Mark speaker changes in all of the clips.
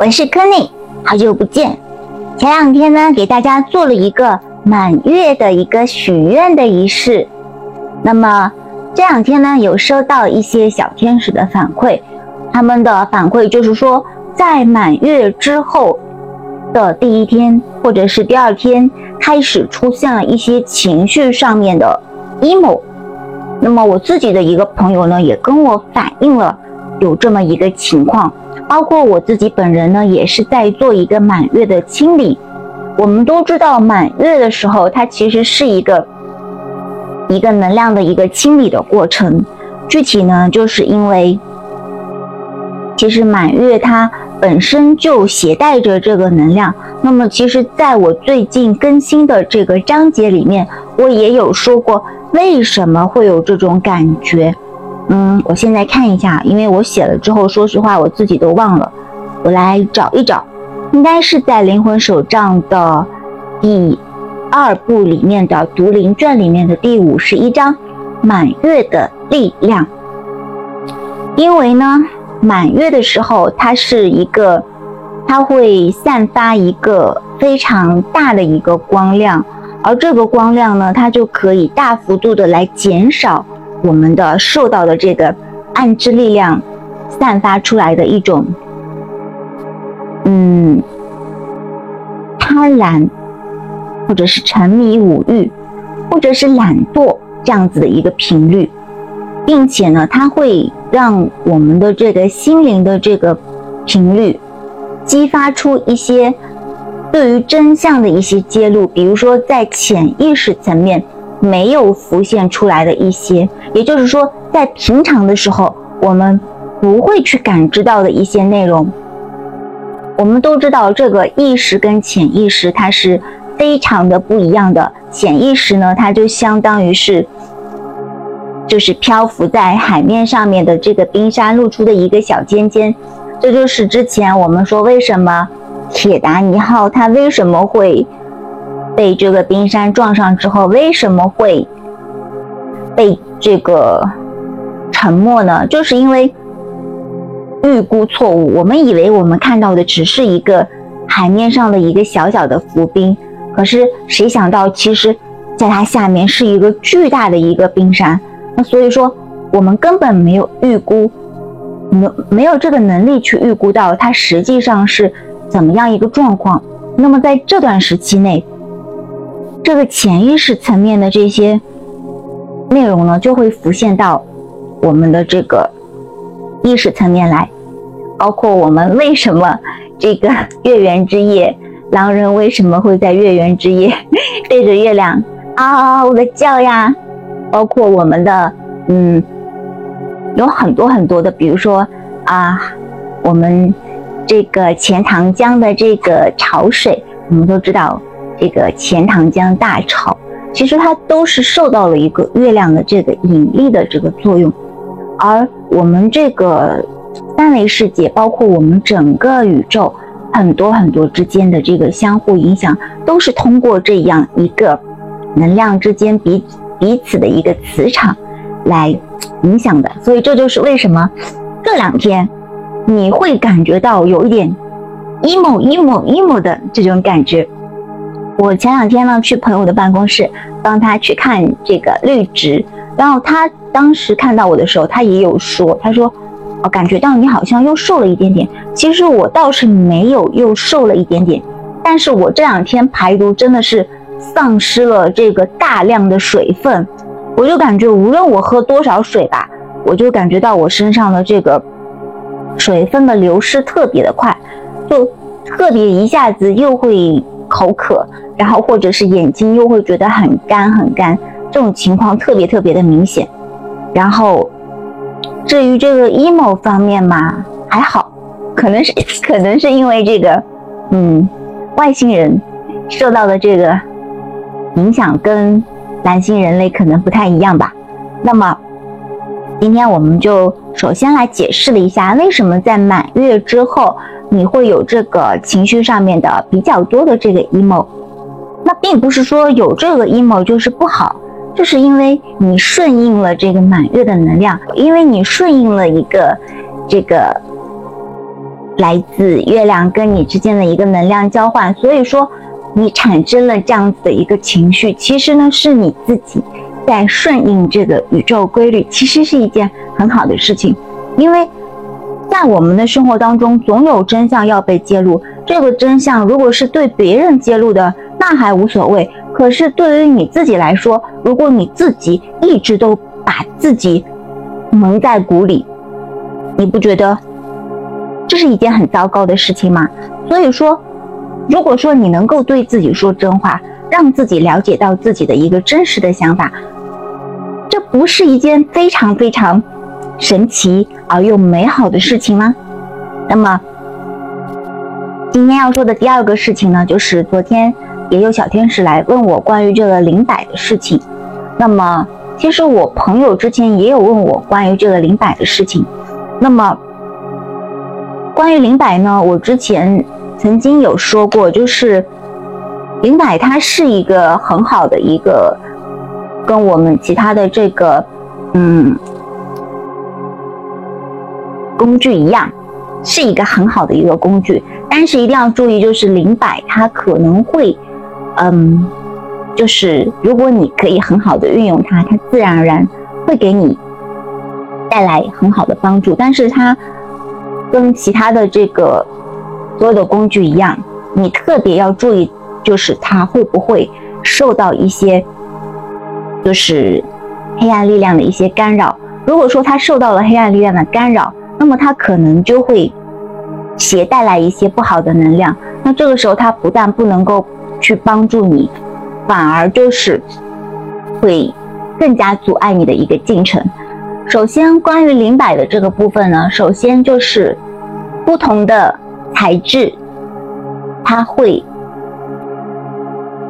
Speaker 1: 我是柯内，好久不见。前两天呢，给大家做了一个满月的一个许愿的仪式。那么这两天呢，有收到一些小天使的反馈，他们的反馈就是说，在满月之后的第一天或者是第二天，开始出现了一些情绪上面的 emo。那么我自己的一个朋友呢，也跟我反映了有这么一个情况。包括我自己本人呢，也是在做一个满月的清理。我们都知道，满月的时候，它其实是一个一个能量的一个清理的过程。具体呢，就是因为其实满月它本身就携带着这个能量。那么，其实在我最近更新的这个章节里面，我也有说过为什么会有这种感觉。嗯，我现在看一下，因为我写了之后，说实话我自己都忘了。我来找一找，应该是在《灵魂手账》的第二部里面的《读灵传》里面的第五十一章《满月的力量》。因为呢，满月的时候，它是一个，它会散发一个非常大的一个光亮，而这个光亮呢，它就可以大幅度的来减少。我们的受到的这个暗之力量散发出来的一种，嗯，贪婪，或者是沉迷五欲，或者是懒惰这样子的一个频率，并且呢，它会让我们的这个心灵的这个频率激发出一些对于真相的一些揭露，比如说在潜意识层面。没有浮现出来的一些，也就是说，在平常的时候，我们不会去感知到的一些内容。我们都知道，这个意识跟潜意识它是非常的不一样的。潜意识呢，它就相当于是，就是漂浮在海面上面的这个冰山露出的一个小尖尖。这就是之前我们说，为什么铁达尼号它为什么会。被这个冰山撞上之后，为什么会被这个沉没呢？就是因为预估错误。我们以为我们看到的只是一个海面上的一个小小的浮冰，可是谁想到，其实在它下面是一个巨大的一个冰山。那所以说，我们根本没有预估，没没有这个能力去预估到它实际上是怎么样一个状况。那么在这段时期内，这个潜意识层面的这些内容呢，就会浮现到我们的这个意识层面来，包括我们为什么这个月圆之夜，狼人为什么会在月圆之夜 对着月亮嗷嗷的叫呀？包括我们的嗯，有很多很多的，比如说啊，我们这个钱塘江的这个潮水，我们都知道。这个钱塘江大潮，其实它都是受到了一个月亮的这个引力的这个作用，而我们这个三维世界，包括我们整个宇宙，很多很多之间的这个相互影响，都是通过这样一个能量之间彼彼此的一个磁场来影响的。所以这就是为什么这两天你会感觉到有一点 emo emo emo 的这种感觉。我前两天呢去朋友的办公室帮他去看这个绿植，然后他当时看到我的时候，他也有说，他说，我感觉到你好像又瘦了一点点。其实我倒是没有又瘦了一点点，但是我这两天排毒真的是丧失了这个大量的水分，我就感觉无论我喝多少水吧，我就感觉到我身上的这个水分的流失特别的快，就特别一下子又会。口渴，然后或者是眼睛又会觉得很干很干，这种情况特别特别的明显。然后至于这个 emo 方面嘛，还好，可能是 可能是因为这个，嗯，外星人受到的这个影响跟蓝星人类可能不太一样吧。那么今天我们就首先来解释了一下，为什么在满月之后。你会有这个情绪上面的比较多的这个 emo，那并不是说有这个 emo 就是不好，就是因为你顺应了这个满月的能量，因为你顺应了一个这个来自月亮跟你之间的一个能量交换，所以说你产生了这样子的一个情绪，其实呢是你自己在顺应这个宇宙规律，其实是一件很好的事情，因为在我们的生活当中，总有真相要被揭露。这个真相如果是对别人揭露的，那还无所谓；可是对于你自己来说，如果你自己一直都把自己蒙在鼓里，你不觉得这是一件很糟糕的事情吗？所以说，如果说你能够对自己说真话，让自己了解到自己的一个真实的想法，这不是一件非常非常神奇而又美好的事情吗？那么。今天要说的第二个事情呢，就是昨天也有小天使来问我关于这个灵摆的事情。那么，其实我朋友之前也有问我关于这个灵摆的事情。那么，关于灵摆呢，我之前曾经有说过，就是灵摆它是一个很好的一个，跟我们其他的这个嗯工具一样。是一个很好的一个工具，但是一定要注意，就是灵摆它可能会，嗯，就是如果你可以很好的运用它，它自然而然会给你带来很好的帮助。但是它跟其他的这个所有的工具一样，你特别要注意，就是它会不会受到一些就是黑暗力量的一些干扰。如果说它受到了黑暗力量的干扰，那么它可能就会携带来一些不好的能量，那这个时候它不但不能够去帮助你，反而就是会更加阻碍你的一个进程。首先，关于灵摆的这个部分呢，首先就是不同的材质，它会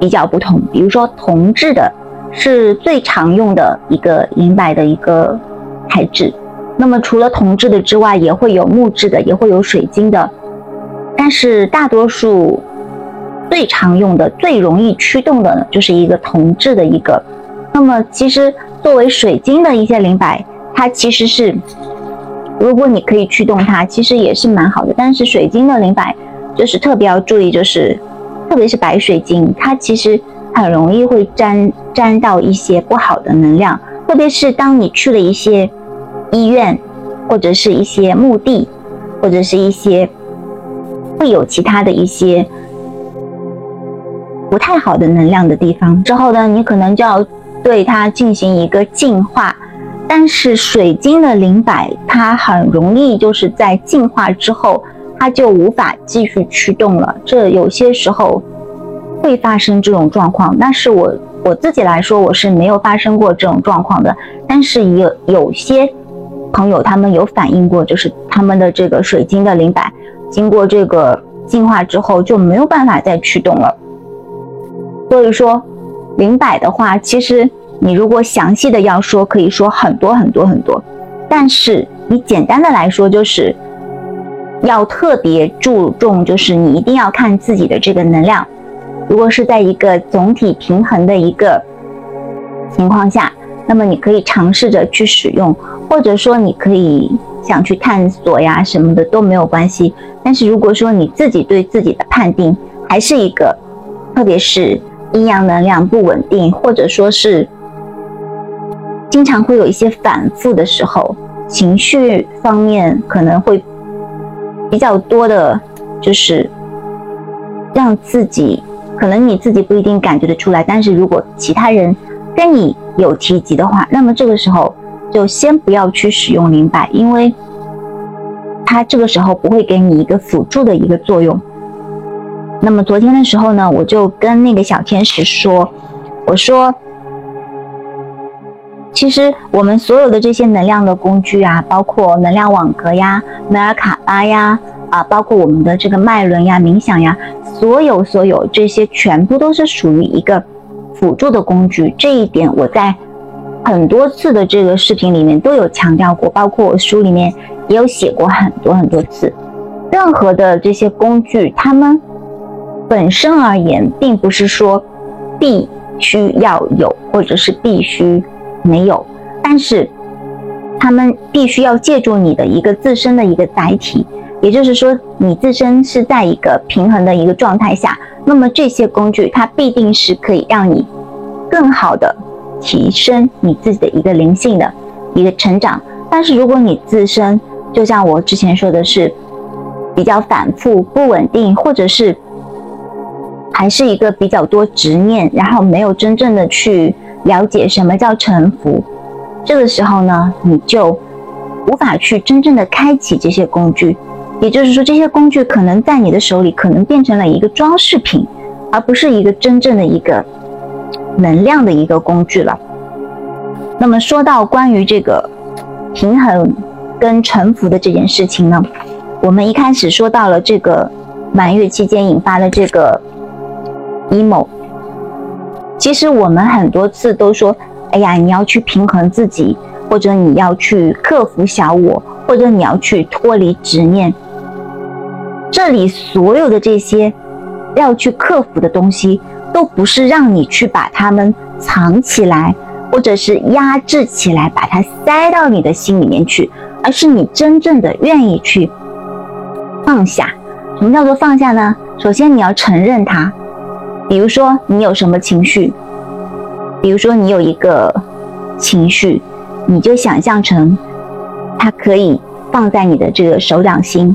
Speaker 1: 比较不同。比如说铜制的是最常用的一个灵摆的一个材质。那么除了铜制的之外，也会有木质的，也会有水晶的，但是大多数最常用的、最容易驱动的呢，就是一个铜制的一个。那么其实作为水晶的一些灵摆，它其实是，如果你可以驱动它，其实也是蛮好的。但是水晶的灵摆就是特别要注意，就是特别是白水晶，它其实很容易会沾沾到一些不好的能量，特别是当你去了一些。医院，或者是一些墓地，或者是一些会有其他的一些不太好的能量的地方。之后呢，你可能就要对它进行一个净化。但是水晶的灵摆，它很容易就是在净化之后，它就无法继续驱动了。这有些时候会发生这种状况。但是我我自己来说，我是没有发生过这种状况的。但是有有些。朋友他们有反映过，就是他们的这个水晶的灵摆经过这个净化之后就没有办法再驱动了。所以说，灵摆的话，其实你如果详细的要说，可以说很多很多很多。但是你简单的来说，就是要特别注重，就是你一定要看自己的这个能量，如果是在一个总体平衡的一个情况下。那么你可以尝试着去使用，或者说你可以想去探索呀什么的都没有关系。但是如果说你自己对自己的判定还是一个，特别是阴阳能量不稳定，或者说是经常会有一些反复的时候，情绪方面可能会比较多的，就是让自己可能你自己不一定感觉得出来，但是如果其他人。跟你有提及的话，那么这个时候就先不要去使用灵摆，因为它这个时候不会给你一个辅助的一个作用。那么昨天的时候呢，我就跟那个小天使说，我说，其实我们所有的这些能量的工具啊，包括能量网格呀、梅尔卡巴呀，啊，包括我们的这个脉轮呀、冥想呀，所有所有这些全部都是属于一个。辅助的工具，这一点我在很多次的这个视频里面都有强调过，包括我书里面也有写过很多很多次。任何的这些工具，它们本身而言，并不是说必须要有，或者是必须没有，但是他们必须要借助你的一个自身的一个载体，也就是说，你自身是在一个平衡的一个状态下，那么这些工具它必定是可以让你更好的提升你自己的一个灵性的一个成长。但是如果你自身就像我之前说的是比较反复不稳定，或者是还是一个比较多执念，然后没有真正的去了解什么叫臣服，这个时候呢，你就无法去真正的开启这些工具。也就是说，这些工具可能在你的手里，可能变成了一个装饰品，而不是一个真正的一个能量的一个工具了。那么说到关于这个平衡跟臣服的这件事情呢，我们一开始说到了这个满月期间引发的这个 emo。其实我们很多次都说，哎呀，你要去平衡自己，或者你要去克服小我，或者你要去脱离执念。这里所有的这些要去克服的东西，都不是让你去把它们藏起来，或者是压制起来，把它塞到你的心里面去，而是你真正的愿意去放下。什么叫做放下呢？首先你要承认它。比如说你有什么情绪，比如说你有一个情绪，你就想象成它可以放在你的这个手掌心，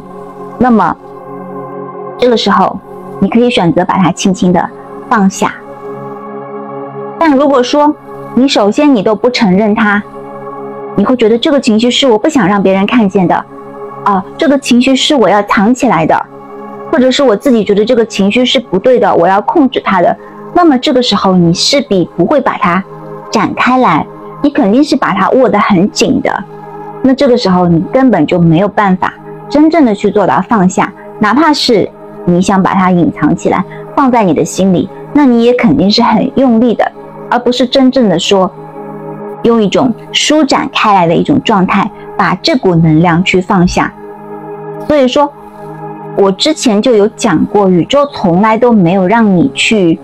Speaker 1: 那么。这个时候，你可以选择把它轻轻的放下。但如果说你首先你都不承认它，你会觉得这个情绪是我不想让别人看见的，啊，这个情绪是我要藏起来的，或者是我自己觉得这个情绪是不对的，我要控制它的。那么这个时候，你势必不会把它展开来，你肯定是把它握得很紧的。那这个时候，你根本就没有办法真正的去做到放下，哪怕是。你想把它隐藏起来，放在你的心里，那你也肯定是很用力的，而不是真正的说，用一种舒展开来的一种状态，把这股能量去放下。所以说，我之前就有讲过，宇宙从来都没有让你去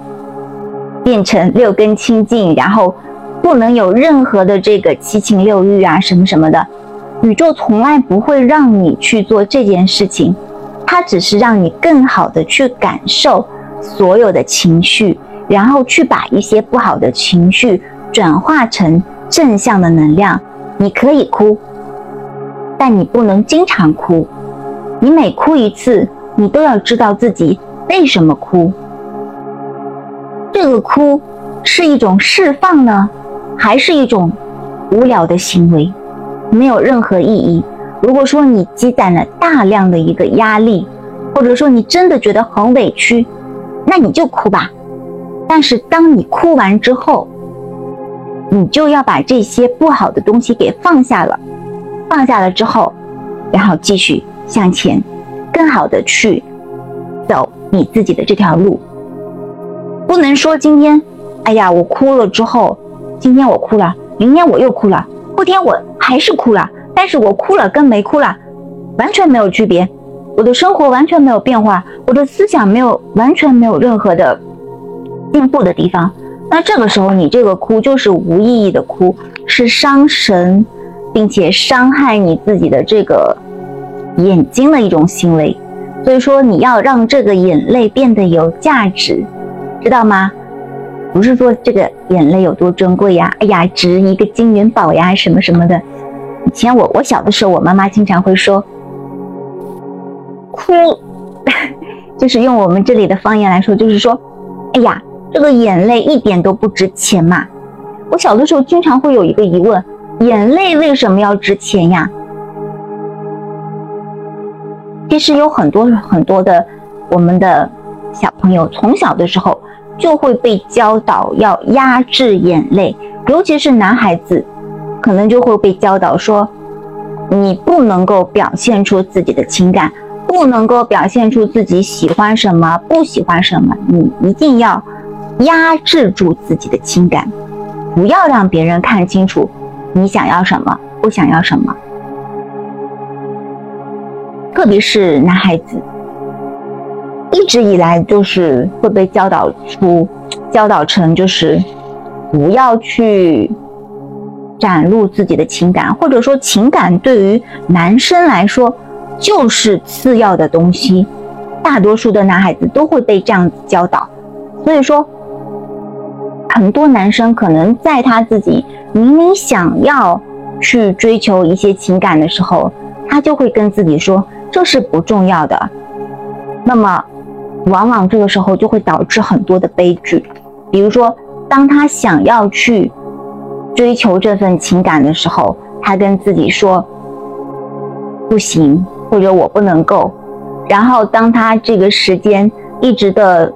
Speaker 1: 变成六根清净，然后不能有任何的这个七情六欲啊什么什么的，宇宙从来不会让你去做这件事情。它只是让你更好的去感受所有的情绪，然后去把一些不好的情绪转化成正向的能量。你可以哭，但你不能经常哭。你每哭一次，你都要知道自己为什么哭。这个哭是一种释放呢，还是一种无聊的行为？没有任何意义。如果说你积攒了大量的一个压力，或者说你真的觉得很委屈，那你就哭吧。但是当你哭完之后，你就要把这些不好的东西给放下了。放下了之后，然后继续向前，更好的去走你自己的这条路。不能说今天，哎呀，我哭了之后，今天我哭了，明天我又哭了，后天我还是哭了。但是我哭了跟没哭了完全没有区别，我的生活完全没有变化，我的思想没有完全没有任何的进步的地方。那这个时候你这个哭就是无意义的哭，是伤神，并且伤害你自己的这个眼睛的一种行为。所以说你要让这个眼泪变得有价值，知道吗？不是说这个眼泪有多珍贵呀，哎呀值一个金元宝呀什么什么的。以前我我小的时候，我妈妈经常会说，哭，就是用我们这里的方言来说，就是说，哎呀，这个眼泪一点都不值钱嘛。我小的时候经常会有一个疑问，眼泪为什么要值钱呀？其实有很多很多的我们的小朋友从小的时候就会被教导要压制眼泪，尤其是男孩子。可能就会被教导说，你不能够表现出自己的情感，不能够表现出自己喜欢什么、不喜欢什么，你一定要压制住自己的情感，不要让别人看清楚你想要什么、不想要什么。特别是男孩子，一直以来就是会被教导出、教导成就是不要去。展露自己的情感，或者说情感对于男生来说就是次要的东西。大多数的男孩子都会被这样子教导，所以说，很多男生可能在他自己明明想要去追求一些情感的时候，他就会跟自己说这是不重要的。那么，往往这个时候就会导致很多的悲剧。比如说，当他想要去追求这份情感的时候，他跟自己说不行，或者我不能够。然后，当他这个时间一直的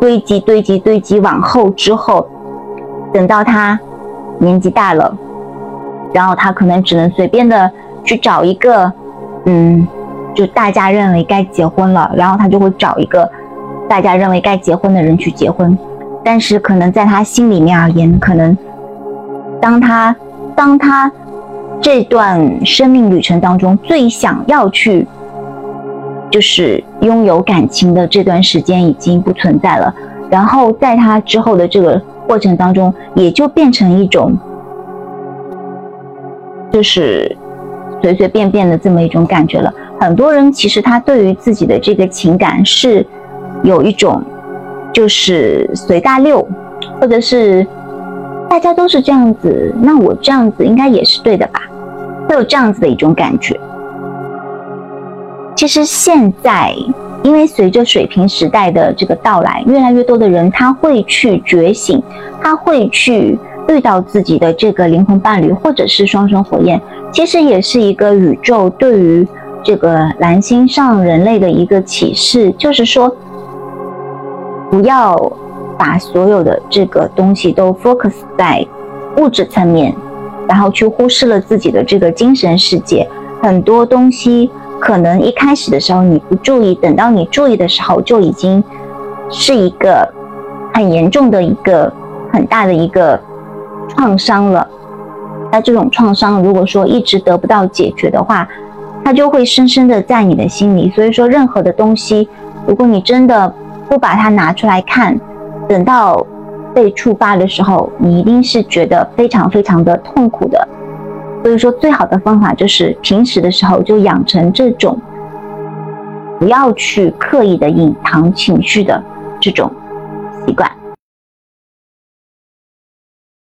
Speaker 1: 堆积、堆积、堆积往后之后，等到他年纪大了，然后他可能只能随便的去找一个，嗯，就大家认为该结婚了，然后他就会找一个大家认为该结婚的人去结婚。但是，可能在他心里面而言，可能当他当他这段生命旅程当中最想要去。就是拥有感情的这段时间已经不存在了，然后在他之后的这个过程当中，也就变成一种，就是随随便便的这么一种感觉了。很多人其实他对于自己的这个情感是有一种，就是随大溜，或者是大家都是这样子，那我这样子应该也是对的吧？会有这样子的一种感觉。其实现在，因为随着水平时代的这个到来，越来越多的人他会去觉醒，他会去遇到自己的这个灵魂伴侣，或者是双生火焰。其实也是一个宇宙对于这个蓝星上人类的一个启示，就是说，不要把所有的这个东西都 focus 在物质层面，然后去忽视了自己的这个精神世界，很多东西。可能一开始的时候你不注意，等到你注意的时候，就已经是一个很严重的一个很大的一个创伤了。那这种创伤如果说一直得不到解决的话，它就会深深的在你的心里。所以说，任何的东西，如果你真的不把它拿出来看，等到被触发的时候，你一定是觉得非常非常的痛苦的。所以说，最好的方法就是平时的时候就养成这种，不要去刻意的隐藏情绪的这种习惯。